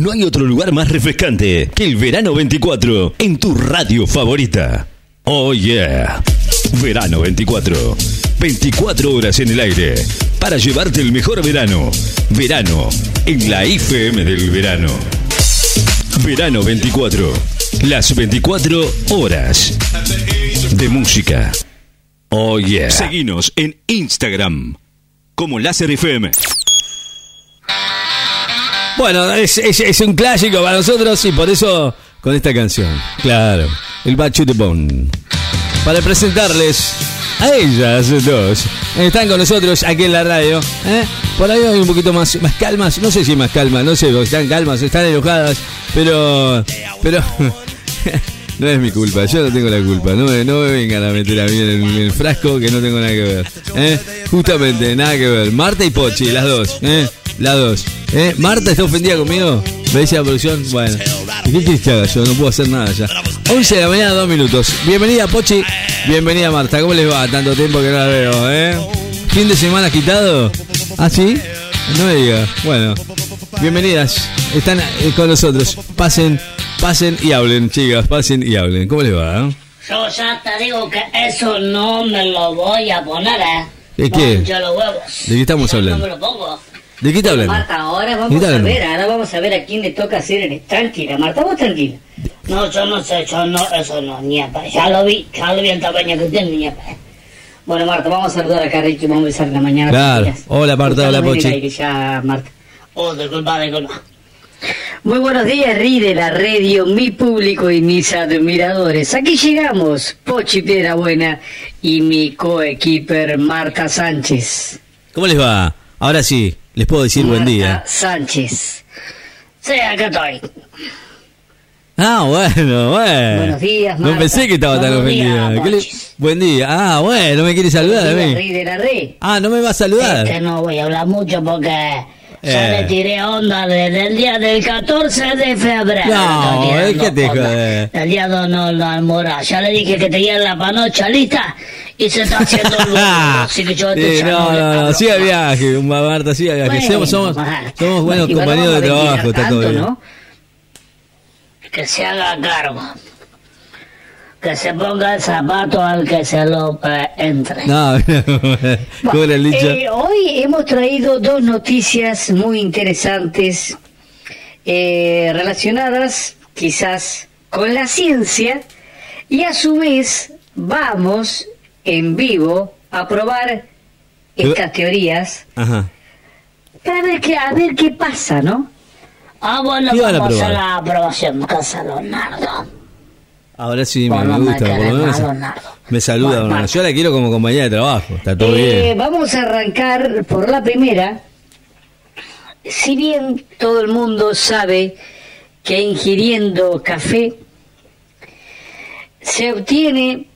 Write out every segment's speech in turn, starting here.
No hay otro lugar más refrescante que el Verano 24 en tu radio favorita. Oh yeah. Verano 24. 24 horas en el aire para llevarte el mejor verano. Verano en la IFM del verano. Verano 24. Las 24 horas de música. Oh yeah. Seguinos en Instagram como Láser FM. Bueno, es, un clásico para nosotros y por eso con esta canción. Claro, el Bachu de. Para presentarles a ellas dos. Están con nosotros aquí en la radio. ¿eh? Por ahí hay un poquito más, más calmas. No sé si más calma, no sé, están calmas, están enojadas. Pero. Pero. No es mi culpa, yo no tengo la culpa. No me, no vengan a meter a mí en el, en el frasco que no tengo nada que ver. ¿eh? Justamente, nada que ver. Marta y Pochi, las dos. ¿eh? Las dos. ¿Eh? Marta está ofendida conmigo. Me dice la producción. Bueno, ¿y ¿qué quieres que haga yo? No puedo hacer nada ya. 11 de la mañana, dos minutos. Bienvenida, Pochi. Bienvenida, Marta. ¿Cómo les va? Tanto tiempo que no la veo, ¿eh? ¿Fin de semana quitado? ¿Ah, sí? No me diga. Bueno, bienvenidas. Están eh, con nosotros. Pasen, pasen y hablen, chicas. Pasen y hablen. ¿Cómo les va? eh? Yo ya te digo que eso no me lo voy a poner, ¿eh? ¿De qué? Poncho los huevos. ¿De qué estamos Yo hablando? No me lo pongo. ¿De qué está hablando? Marta, ahora ¿De qué vamos a ver, ahora vamos a ver a quién le toca hacer el... Tranquila, Marta, vos tranquila. No, yo no sé, yo no, eso no, ni a pa- Ya lo vi, ya lo vi el tamaño que tiene, ni a pa- Bueno, Marta, vamos a saludar a Carricho y vamos a besar en la mañana. Claro. Hola, Marta, hola, Pochi. aire ya, Marta. Oh, disculpa, disculpa. Muy buenos días, Ri de la radio, mi público y mis admiradores. Aquí llegamos, Pochi Piedrabuena y mi coequiper Marta Sánchez. ¿Cómo les va? Ahora sí, les puedo decir buen día. Sánchez. Sí, acá estoy. Ah, bueno, bueno. Buenos días, No Marta. pensé que estaba tan Buenos ofendida. días, ¿Qué le- Pochis. Buen día. Ah, bueno, me quiere saludar a mí. Ri de la red. Ah, no me va a saludar. Este no voy a hablar mucho porque ya Eh. le tiré onda desde el día del 14 de febrero. No, es que te. El día de no almora. Ya le dije que tenía la panocha lista y se está haciendo el boludo. Así que yo Sí, ya no, no, no, siga más. viaje, Marta, siga viaje. Bueno, somos, somos, Marta. somos buenos compañeros de trabajo, está todo tanto, bien. ¿no? Que se haga cargo. Que se ponga el zapato al que se lo entre. No, ¿cómo era el? Eh, hoy hemos traído dos noticias muy interesantes eh, relacionadas quizás con la ciencia y a su vez vamos en vivo a probar estas teorías Ajá. para ver qué, a ver qué pasa, ¿no? Ah, bueno, ¿Qué van a vamos a, probar? la aprobación, Casa Leonardo. Ahora sí me, gusta, por lo menos me saluda. Bueno. Yo la quiero como compañera de trabajo, está todo Eh, bien. Vamos a arrancar por la primera. Si bien todo el mundo sabe que ingiriendo café se obtiene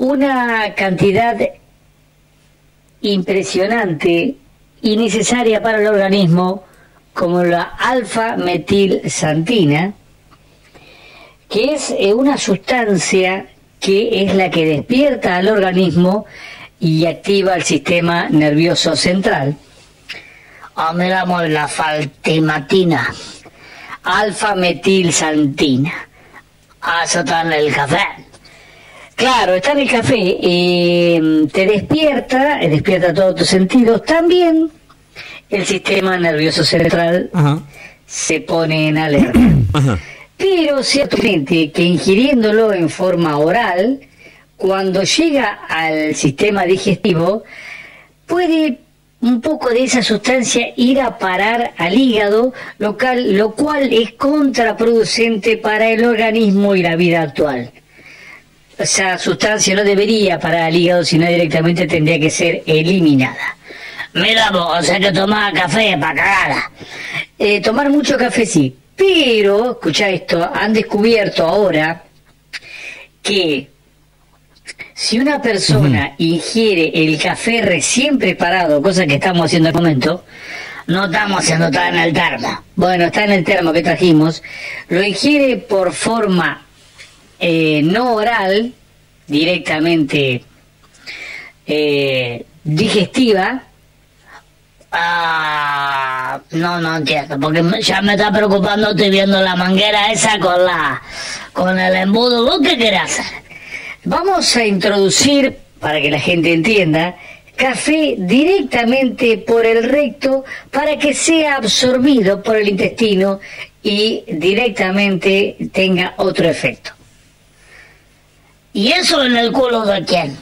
una cantidad impresionante y necesaria para el organismo como la alfa-metilsantina, que es eh, una sustancia que es la que despierta al organismo y activa el sistema nervioso central. Ah, miramos la faltimatina, alfa-metilsantina. Ah, está en el café. Claro, está en el café. eh, te despierta, eh, despierta todos tus sentidos. También el sistema nervioso central Ajá. se pone en alerta. Ajá. Pero ciertamente que ingiriéndolo en forma oral, cuando llega al sistema digestivo, puede un poco de esa sustancia ir a parar al hígado, lo cual, lo cual es contraproducente para el organismo y la vida actual. Esa sustancia no debería parar al hígado, sino directamente tendría que ser eliminada. Mira vos, o sea que tomaba café para cagarla. Eh, tomar mucho café sí, pero, escucha esto, han descubierto ahora que si una persona ingiere el café recién preparado, cosa que estamos haciendo al momento, no estamos haciendo está en el termo. Bueno, está en el termo que trajimos. Lo ingiere por forma eh, no oral, directamente eh, digestiva, Ah, no, no entiendo, porque ya me está preocupando, estoy viendo la manguera esa con la con el embudo. ¿Vos qué querés hacer? Vamos a introducir, para que la gente entienda, café directamente por el recto para que sea absorbido por el intestino y directamente tenga otro efecto. ¿Y eso en el culo de quién?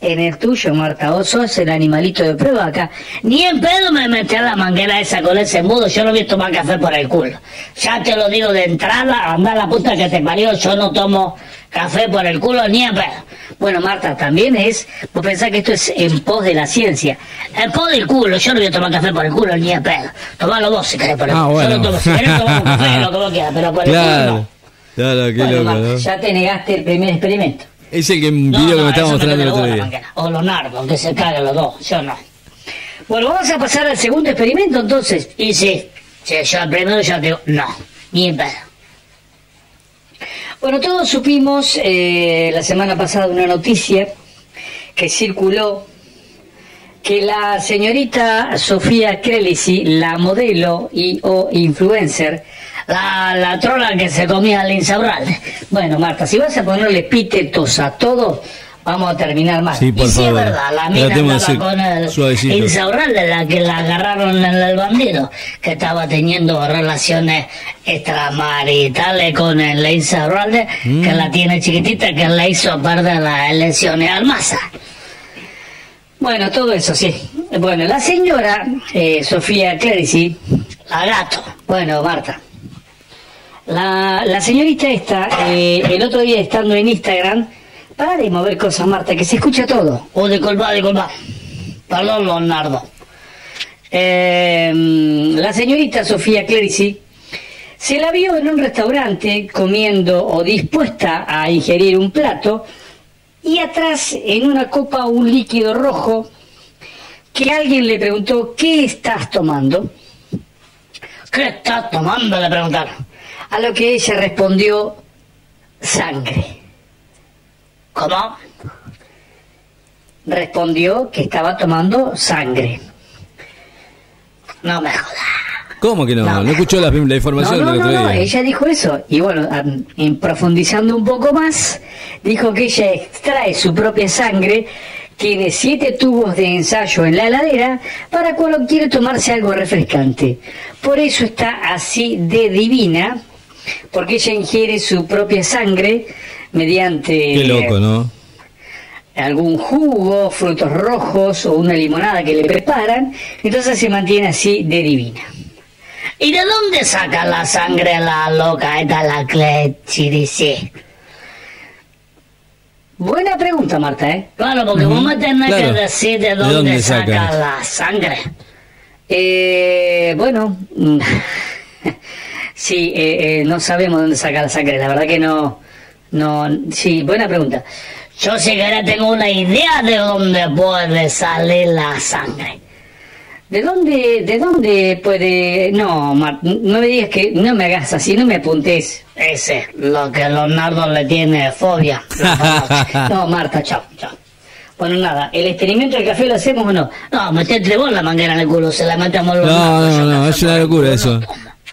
En el tuyo, Marta. Vos sos el animalito de prueba acá. Ni en pedo me metí a la manguera esa con ese embudo. Yo no voy a tomar café por el culo. Ya te lo digo de entrada, anda a la puta que te parió. Yo no tomo café por el culo ni en pedo. Bueno, Marta, también es... Vos pensás que esto es en pos de la ciencia. En pos del culo. Yo no voy a tomar café por el culo ni en pedo. Tomalo vos si querés por el Ah, culo. Yo bueno. no tomo. Si querés tomar un café, lo que vos quieras. Pero por el culo. No. Claro, qué Bueno, loco, ¿no? ya te negaste el primer experimento. Es el que, No, video que no, me estaba mostrando el otro día. O Leonardo, que se cagan los dos, yo no. Bueno, vamos a pasar al segundo experimento entonces. Y sí, sí, yo al primero ya te digo, no, ni en pedo. Bueno, todos supimos eh, la semana pasada una noticia que circuló que la señorita Sofía Krelisi, la modelo y o influencer, la, la trola que se comía al Insaurralde. Bueno, Marta, si vas a ponerle epítetos a todo, vamos a terminar mal. Sí, por y sí favor. es verdad, la mina Tratemos ser con el suavecito. Insaurralde, la que la agarraron en el bandido, que estaba teniendo relaciones extramaritales con el Insaurralde, que Mm. la tiene chiquitita, que le hizo perder las elecciones al Massa. Bueno, todo eso, sí. Bueno, la señora eh, Sofía Clerici, la gato, bueno, Marta, la, la señorita esta, eh, el otro día estando en Instagram, para de mover cosas, Marta, que se escucha todo. Oh, disculpa, disculpa. Perdón, Leonardo. Eh, la señorita Sofía Clerici se la vio en un restaurante comiendo o dispuesta a ingerir un plato y atrás en una copa un líquido rojo que alguien le preguntó, ¿qué estás tomando? ¿Qué estás tomando? Le preguntaron. A lo que ella respondió, sangre. ¿Cómo? Respondió que estaba tomando sangre. No me jodas. ¿Cómo que no? No, No. escuchó la, la información No, no, del no, otro no, día. ella dijo eso. Y bueno, en profundizando un poco más, dijo que ella extrae su propia sangre, tiene siete tubos de ensayo en la heladera para cuando quiere tomarse algo refrescante. Por eso está así de divina, porque ella ingiere su propia sangre mediante Qué loco, ¿no? algún jugo, frutos rojos o una limonada que le preparan, entonces se mantiene así de divina. ¿Y de dónde saca la sangre la loca esta la Clechirici? Buena pregunta, Marta, ¿eh? Claro, porque vos me tenés claro. que decir de ¿De dónde, dónde saca saca? la sangre. Eh, bueno, mm, sí, eh, eh, no sabemos dónde saca la sangre, la verdad que no, no, sí, buena pregunta. Yo si querés tengo una idea de dónde puede salir la sangre. ¿De dónde, de dónde puede...? No, no me digas que... No me hagas así, no me apuntes. Ese, lo que Leonardo le tiene fobia. No, Marta, chao, chao. Bueno, nada, ¿el experimento del café lo hacemos o no? No, metete vos la manguera en el culo, se la metemos los No, no, no, café es una locura eso.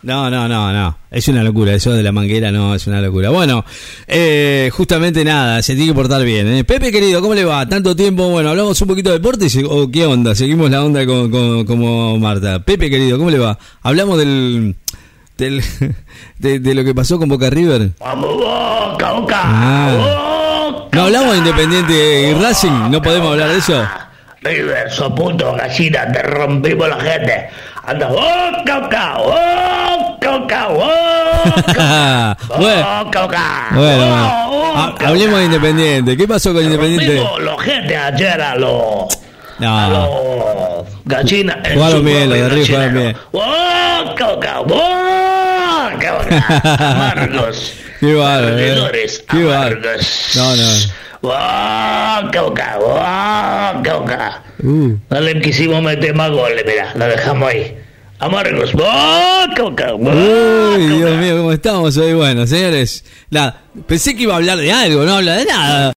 No. No, no, no. Es una locura. Eso de la manguera no es una locura. Bueno, eh, justamente nada, se tiene que portar bien. ¿eh? Pepe, querido, ¿cómo le va? Tanto tiempo. Bueno, hablamos un poquito de deporte y- o qué onda. Seguimos la onda con, con- como Marta. Pepe, querido, ¿cómo le va? Hablamos del. del de, de lo que pasó con Boca River. Vamos, Boca, Boca. Ah. Boca, No hablamos de. Independiente y Racing. No podemos hablar de eso. River, so puto, gallina, te rompimos la gente. Anda, Boca, Boca, Boca, Boca, Boca. Boca, Boca. Bueno, Boca, Boca. hablemos de Independiente. ¿Qué pasó con Independiente? Los gente ayer a los... A No. los gallinas. Jugaron bien, los de River jugaron chileno. Boca, Boca, Boca, Boca. Amargos. Qué bárbaro, eh. Qué amargos. No, no. Boca, Boca, Boca, Boca. Uh. No le quisimos meter más goles, mira, lo dejamos ahí. Amargos. Uy, Dios mío, ¿cómo estamos hoy? Bueno, señores, nada, pensé que iba a hablar de algo, no habla de nada.